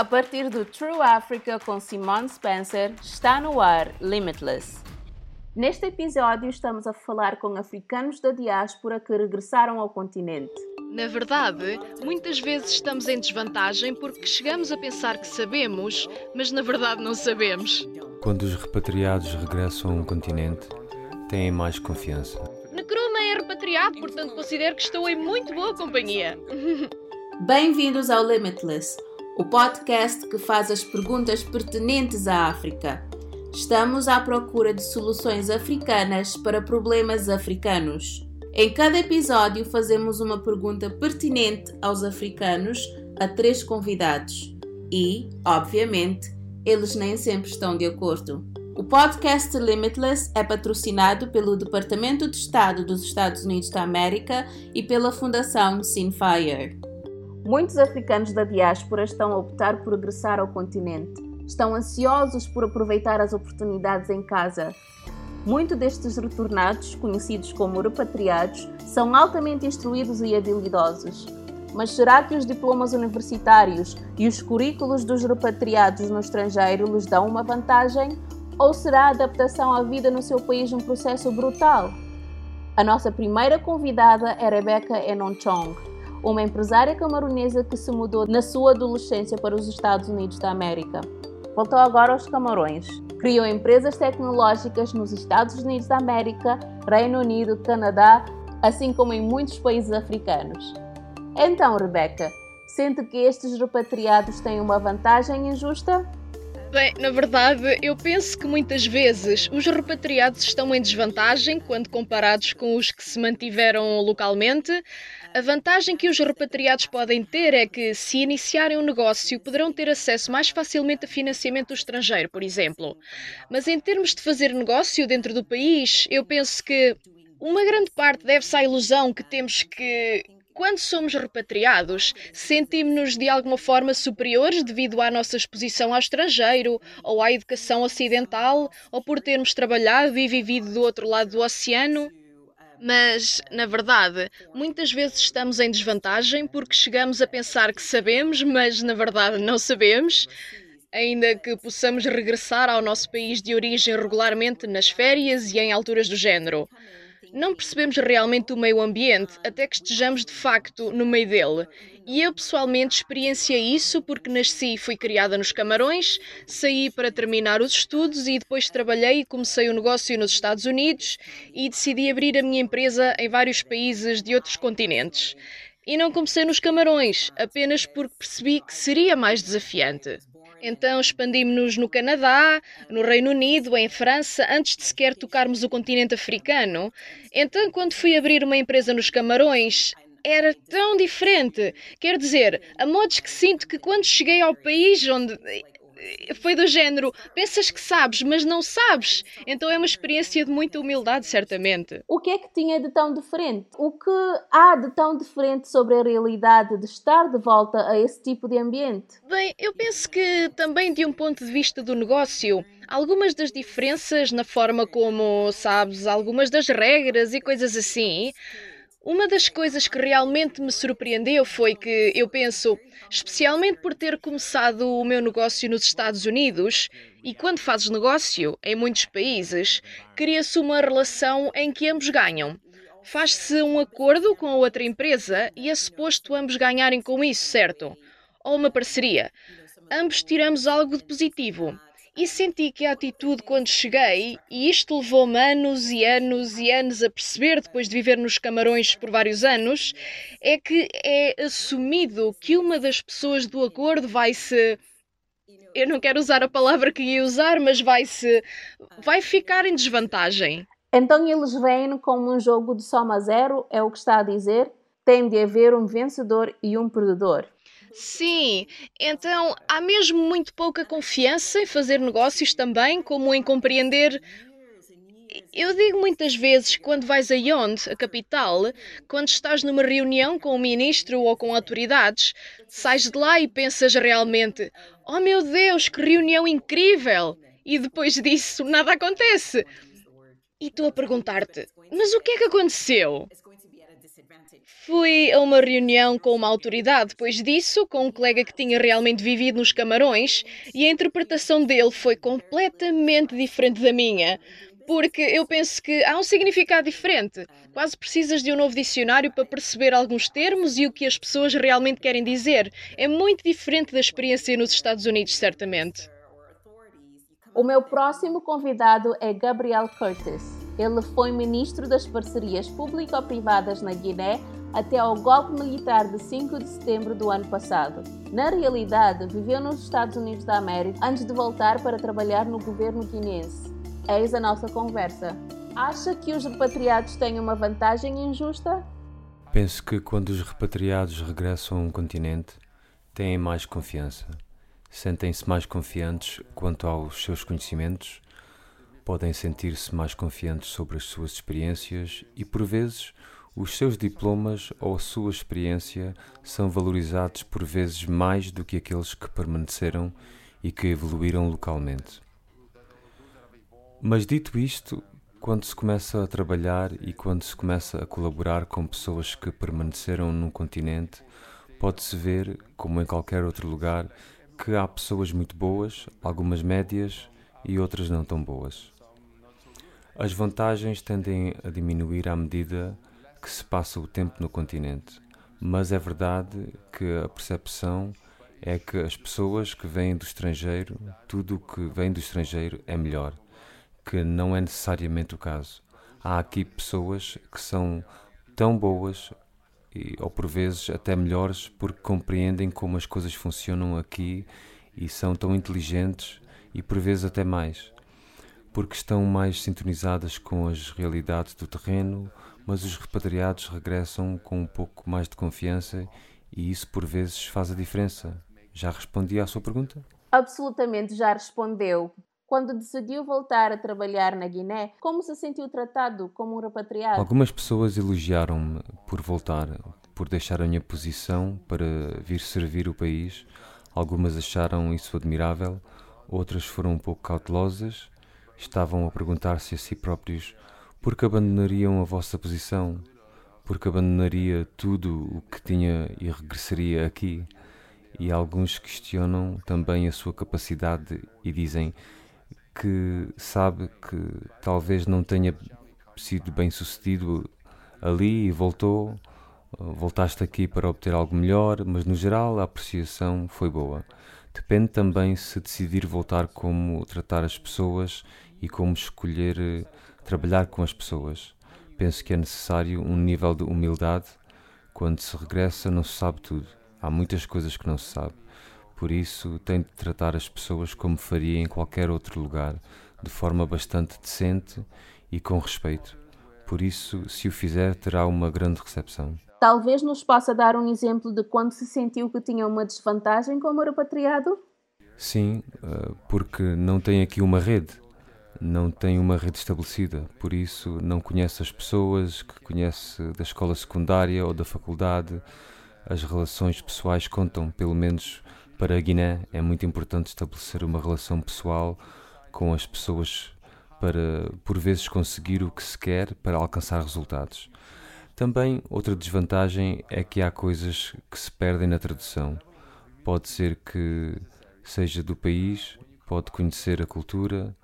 A partir do True Africa com Simone Spencer, está no ar Limitless. Neste episódio estamos a falar com africanos da diáspora que regressaram ao continente. Na verdade, muitas vezes estamos em desvantagem porque chegamos a pensar que sabemos, mas na verdade não sabemos. Quando os repatriados regressam a um continente, têm mais confiança. Necruma é repatriado, portanto considero que estou em muito boa companhia. Bem-vindos ao Limitless, o podcast que faz as perguntas pertinentes à África. Estamos à procura de soluções africanas para problemas africanos. Em cada episódio, fazemos uma pergunta pertinente aos africanos a três convidados e, obviamente, eles nem sempre estão de acordo. O podcast Limitless é patrocinado pelo Departamento de Estado dos Estados Unidos da América e pela Fundação Sinfire. Muitos africanos da diáspora estão a optar por regressar ao continente. Estão ansiosos por aproveitar as oportunidades em casa. Muitos destes retornados, conhecidos como repatriados, são altamente instruídos e habilidosos. Mas será que os diplomas universitários e os currículos dos repatriados no estrangeiro lhes dão uma vantagem? Ou será a adaptação à vida no seu país um processo brutal? A nossa primeira convidada é Rebecca Enonchong, uma empresária camaronesa que se mudou na sua adolescência para os Estados Unidos da América. Voltou agora aos Camarões. Criou empresas tecnológicas nos Estados Unidos da América, Reino Unido, Canadá, assim como em muitos países africanos. Então, Rebecca, sente que estes repatriados têm uma vantagem injusta? Bem, na verdade, eu penso que muitas vezes os repatriados estão em desvantagem quando comparados com os que se mantiveram localmente. A vantagem que os repatriados podem ter é que, se iniciarem um negócio, poderão ter acesso mais facilmente a financiamento do estrangeiro, por exemplo. Mas em termos de fazer negócio dentro do país, eu penso que uma grande parte deve-se à ilusão que temos que quando somos repatriados, sentimos-nos de alguma forma superiores devido à nossa exposição ao estrangeiro, ou à educação ocidental, ou por termos trabalhado e vivido do outro lado do oceano. Mas, na verdade, muitas vezes estamos em desvantagem porque chegamos a pensar que sabemos, mas na verdade não sabemos. Ainda que possamos regressar ao nosso país de origem regularmente nas férias e em alturas do género não percebemos realmente o meio ambiente até que estejamos de facto no meio dele. E eu pessoalmente experienciei isso porque nasci e fui criada nos Camarões, saí para terminar os estudos e depois trabalhei e comecei o um negócio nos Estados Unidos e decidi abrir a minha empresa em vários países de outros continentes. E não comecei nos Camarões, apenas porque percebi que seria mais desafiante. Então expandimos-nos no Canadá, no Reino Unido, em França, antes de sequer tocarmos o continente africano. Então, quando fui abrir uma empresa nos Camarões, era tão diferente. Quer dizer, a modos que sinto que quando cheguei ao país onde foi do género, pensas que sabes, mas não sabes. Então é uma experiência de muita humildade, certamente. O que é que tinha de tão diferente? O que há de tão diferente sobre a realidade de estar de volta a esse tipo de ambiente? Bem, eu penso que também de um ponto de vista do negócio, algumas das diferenças na forma como sabes, algumas das regras e coisas assim. Uma das coisas que realmente me surpreendeu foi que eu penso, especialmente por ter começado o meu negócio nos Estados Unidos, e quando fazes negócio em muitos países, cria-se uma relação em que ambos ganham. Faz-se um acordo com a outra empresa e é suposto ambos ganharem com isso, certo? Ou uma parceria. Ambos tiramos algo de positivo e senti que a atitude quando cheguei, e isto levou-me anos e anos e anos a perceber, depois de viver nos Camarões por vários anos, é que é assumido que uma das pessoas do acordo vai se. Eu não quero usar a palavra que ia usar, mas vai se. vai ficar em desvantagem. Então eles vêm como um jogo de soma zero, é o que está a dizer? Tem de haver um vencedor e um perdedor. Sim, então há mesmo muito pouca confiança em fazer negócios também, como em compreender. Eu digo muitas vezes, quando vais a Yonde, a capital, quando estás numa reunião com o um ministro ou com autoridades, sais de lá e pensas realmente: Oh meu Deus, que reunião incrível! E depois disso nada acontece. E tu a perguntar-te: Mas o que é que aconteceu? Fui a uma reunião com uma autoridade depois disso, com um colega que tinha realmente vivido nos Camarões, e a interpretação dele foi completamente diferente da minha. Porque eu penso que há um significado diferente. Quase precisas de um novo dicionário para perceber alguns termos e o que as pessoas realmente querem dizer. É muito diferente da experiência nos Estados Unidos, certamente. O meu próximo convidado é Gabriel Curtis. Ele foi ministro das parcerias público-privadas na Guiné até ao golpe militar de 5 de setembro do ano passado. Na realidade, viveu nos Estados Unidos da América antes de voltar para trabalhar no governo guinense. Eis a nossa conversa. Acha que os repatriados têm uma vantagem injusta? Penso que quando os repatriados regressam a um continente, têm mais confiança. Sentem-se mais confiantes quanto aos seus conhecimentos, podem sentir-se mais confiantes sobre as suas experiências e, por vezes, os seus diplomas ou a sua experiência são valorizados por vezes mais do que aqueles que permaneceram e que evoluíram localmente. Mas dito isto, quando se começa a trabalhar e quando se começa a colaborar com pessoas que permaneceram num continente, pode-se ver, como em qualquer outro lugar, que há pessoas muito boas, algumas médias e outras não tão boas. As vantagens tendem a diminuir à medida que se passa o tempo no continente, mas é verdade que a percepção é que as pessoas que vêm do estrangeiro, tudo o que vem do estrangeiro é melhor que não é necessariamente o caso. Há aqui pessoas que são tão boas e, ou por vezes até melhores porque compreendem como as coisas funcionam aqui e são tão inteligentes e por vezes até mais, porque estão mais sintonizadas com as realidades do terreno, mas os repatriados regressam com um pouco mais de confiança e isso por vezes faz a diferença. Já respondi à sua pergunta? Absolutamente, já respondeu. Quando decidiu voltar a trabalhar na Guiné, como se sentiu tratado como um repatriado? Algumas pessoas elogiaram-me por voltar, por deixar a minha posição para vir servir o país. Algumas acharam isso admirável, outras foram um pouco cautelosas. Estavam a perguntar-se a si próprios por que abandonariam a vossa posição, por que abandonaria tudo o que tinha e regressaria aqui. E alguns questionam também a sua capacidade e dizem que sabe que talvez não tenha sido bem sucedido ali e voltou, voltaste aqui para obter algo melhor, mas no geral a apreciação foi boa. Depende também se decidir voltar como tratar as pessoas e como escolher eh, trabalhar com as pessoas. Penso que é necessário um nível de humildade. Quando se regressa, não se sabe tudo. Há muitas coisas que não se sabe. Por isso, tem de tratar as pessoas como faria em qualquer outro lugar, de forma bastante decente e com respeito. Por isso, se o fizer, terá uma grande recepção. Talvez nos possa dar um exemplo de quando se sentiu que tinha uma desvantagem como repatriado? Sim, eh, porque não tem aqui uma rede, não tem uma rede estabelecida, por isso não conhece as pessoas que conhece da escola secundária ou da faculdade. As relações pessoais contam, pelo menos para a Guiné é muito importante estabelecer uma relação pessoal com as pessoas para, por vezes, conseguir o que se quer para alcançar resultados. Também outra desvantagem é que há coisas que se perdem na tradução. Pode ser que seja do país, pode conhecer a cultura,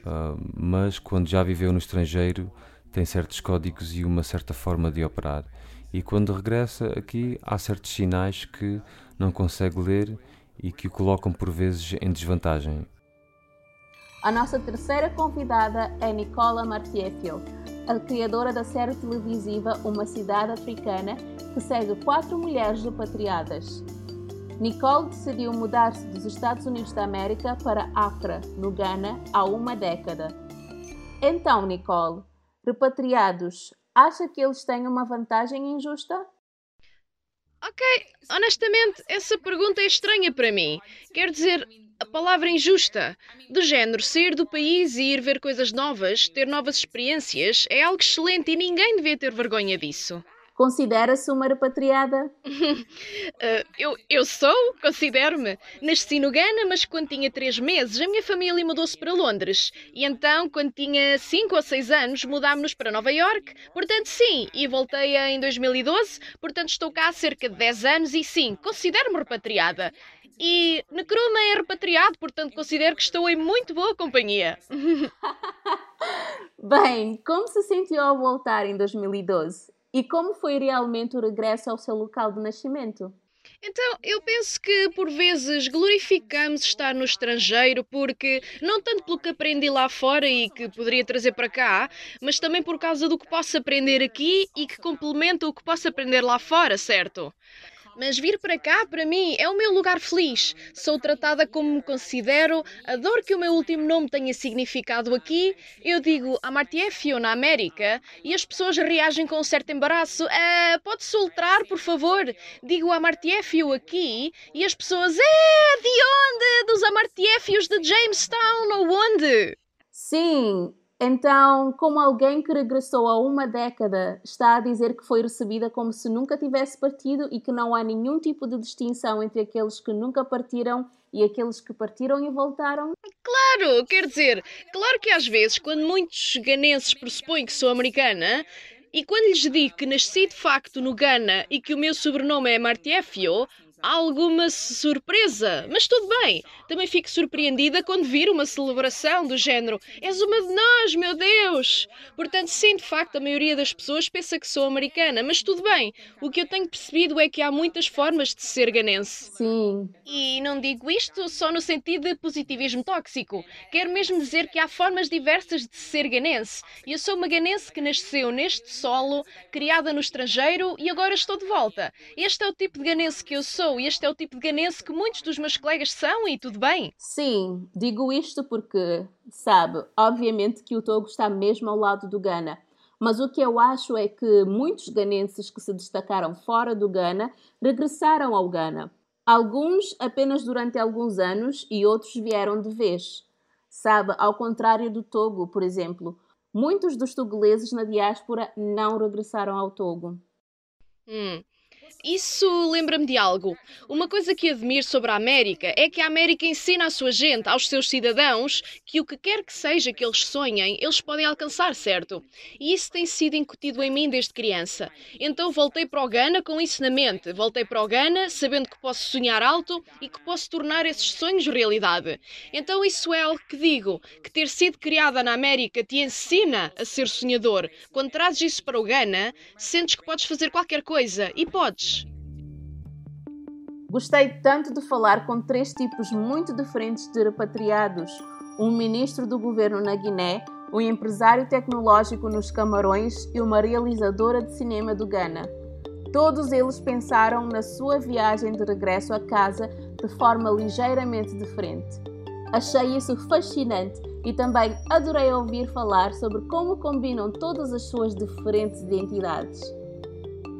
uh, mas quando já viveu no estrangeiro tem certos códigos e uma certa forma de operar. E quando regressa aqui, há certos sinais que não consegue ler e que o colocam por vezes em desvantagem. A nossa terceira convidada é Nicola Martiefio, a criadora da série televisiva Uma Cidade Africana, que segue quatro mulheres repatriadas. Nicole decidiu mudar-se dos Estados Unidos da América para Accra, no Ghana, há uma década. Então, Nicole, repatriados, acha que eles têm uma vantagem injusta? Ok, honestamente, essa pergunta é estranha para mim. Quer dizer, a palavra injusta. Do género, sair do país e ir ver coisas novas, ter novas experiências, é algo excelente e ninguém devia ter vergonha disso. Considera-se uma repatriada? uh, eu, eu sou, considero-me. Nasci no Ghana, mas quando tinha 3 meses, a minha família mudou-se para Londres. E então, quando tinha 5 ou 6 anos, mudámos-nos para Nova York. Portanto, sim, e voltei em 2012. Portanto, estou cá há cerca de 10 anos e sim, considero-me repatriada. E Necruma é repatriado, portanto considero que estou em muito boa companhia. Bem, como se sentiu ao voltar em 2012? E como foi realmente o regresso ao seu local de nascimento? Então, eu penso que por vezes glorificamos estar no estrangeiro porque, não tanto pelo que aprendi lá fora e que poderia trazer para cá, mas também por causa do que posso aprender aqui e que complementa o que posso aprender lá fora, certo? Mas vir para cá, para mim, é o meu lugar feliz. Sou tratada como me considero, adoro que o meu último nome tenha significado aqui. Eu digo Amartiefio na América e as pessoas reagem com um certo embaraço. Ah, pode soltar, por favor? Digo Amartiefio aqui e as pessoas, é, de onde? Dos Amartiefios de Jamestown ou onde? Sim, então, como alguém que regressou há uma década está a dizer que foi recebida como se nunca tivesse partido e que não há nenhum tipo de distinção entre aqueles que nunca partiram e aqueles que partiram e voltaram? Claro, quer dizer, claro que às vezes, quando muitos ganenses pressupõem que sou americana, e quando lhes digo que nasci de facto no Ghana e que o meu sobrenome é Martiefio, alguma surpresa, mas tudo bem. Também fico surpreendida quando vir uma celebração do género: És uma de nós, meu Deus! Portanto, sim, de facto, a maioria das pessoas pensa que sou americana, mas tudo bem. O que eu tenho percebido é que há muitas formas de ser ganense. Sim. E não digo isto só no sentido de positivismo tóxico. Quero mesmo dizer que há formas diversas de ser ganense. E eu sou uma ganense que nasceu neste solo, criada no estrangeiro e agora estou de volta. Este é o tipo de ganense que eu sou sou este é o tipo de ganense que muitos dos meus colegas são e tudo bem. Sim, digo isto porque, sabe, obviamente que o Togo está mesmo ao lado do Ghana. Mas o que eu acho é que muitos ganenses que se destacaram fora do Ghana regressaram ao Ghana. Alguns apenas durante alguns anos e outros vieram de vez. Sabe, ao contrário do Togo, por exemplo, muitos dos togoleses na diáspora não regressaram ao Togo. Hum. Isso lembra-me de algo. Uma coisa que admiro sobre a América é que a América ensina à sua gente, aos seus cidadãos, que o que quer que seja que eles sonhem, eles podem alcançar, certo? E isso tem sido incutido em mim desde criança. Então voltei para o Ghana com isso na mente. Voltei para o Ghana sabendo que posso sonhar alto e que posso tornar esses sonhos realidade. Então isso é algo que digo, que ter sido criada na América te ensina a ser sonhador. Quando trazes isso para o Ghana, sentes que podes fazer qualquer coisa e podes. Gostei tanto de falar com três tipos muito diferentes de repatriados: um ministro do governo na Guiné, um empresário tecnológico nos Camarões e uma realizadora de cinema do Ghana. Todos eles pensaram na sua viagem de regresso a casa de forma ligeiramente diferente. Achei isso fascinante e também adorei ouvir falar sobre como combinam todas as suas diferentes identidades.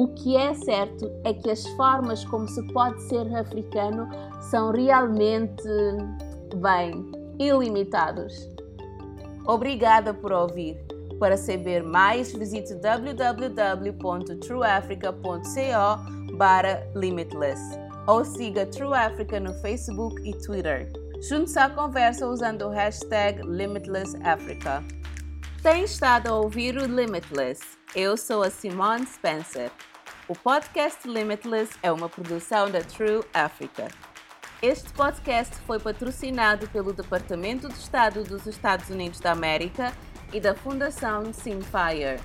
O que é certo é que as formas como se pode ser africano são realmente, bem, ilimitados. Obrigada por ouvir. Para saber mais, visite www.trueafrica.co barra limitless ou siga True Africa no Facebook e Twitter. Junte-se à conversa usando o hashtag LimitlessAfrica. Tem estado a ouvir o Limitless. Eu sou a Simone Spencer. O podcast Limitless é uma produção da True Africa. Este podcast foi patrocinado pelo Departamento de Estado dos Estados Unidos da América e da Fundação Simfire.